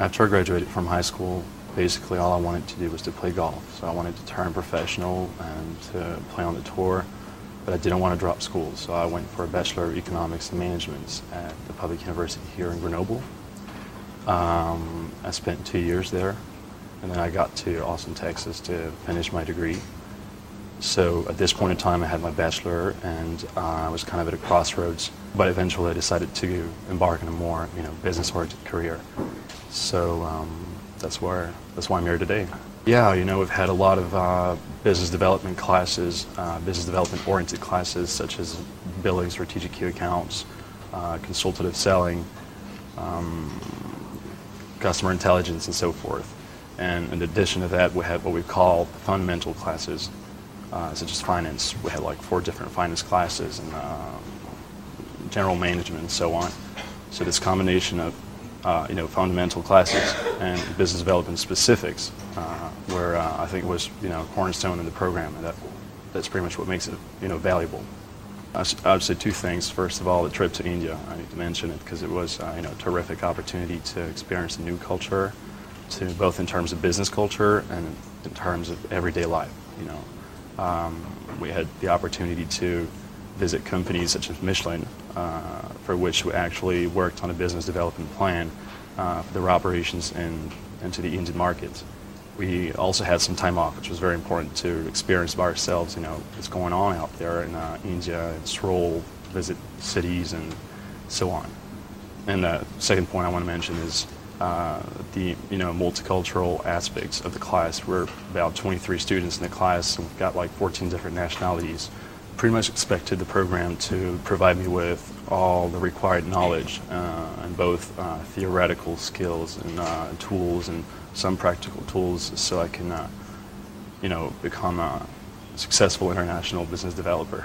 after I graduated from high school, basically all I wanted to do was to play golf. So I wanted to turn professional and to play on the tour, but I didn't want to drop school. So I went for a Bachelor of Economics and Management at the public university here in Grenoble. Um, I spent two years there, and then I got to Austin, Texas to finish my degree. So at this point in time, I had my bachelor, and uh, I was kind of at a crossroads. But eventually, I decided to embark on a more, you know, business-oriented career. So um, that's where that's why I'm here today. Yeah, you know, we've had a lot of uh, business development classes, uh, business development-oriented classes, such as building strategic key accounts, uh, consultative selling, um, customer intelligence, and so forth. And in addition to that, we have what we call fundamental classes, uh, such as finance. We had like four different finance classes and uh, general management and so on. So this combination of uh, you know fundamental classes and business development specifics, uh, where uh, I think was you know cornerstone in the program, and that that's pretty much what makes it you know valuable. I would say two things. First of all, the trip to India. I need to mention it because it was uh, you know a terrific opportunity to experience a new culture, to both in terms of business culture and in terms of everyday life. You know, um, we had the opportunity to visit companies such as Michelin, uh, for which we actually worked on a business development plan uh, for their operations in, into the Indian market. We also had some time off, which was very important to experience by ourselves, you know, what's going on out there in uh, India, and stroll, visit cities, and so on. And the second point I want to mention is uh, the you know multicultural aspects of the class. We're about 23 students in the class, and we've got like 14 different nationalities. Pretty much expected the program to provide me with all the required knowledge uh, and both uh, theoretical skills and uh, tools and some practical tools, so I can uh, you know become a successful international business developer.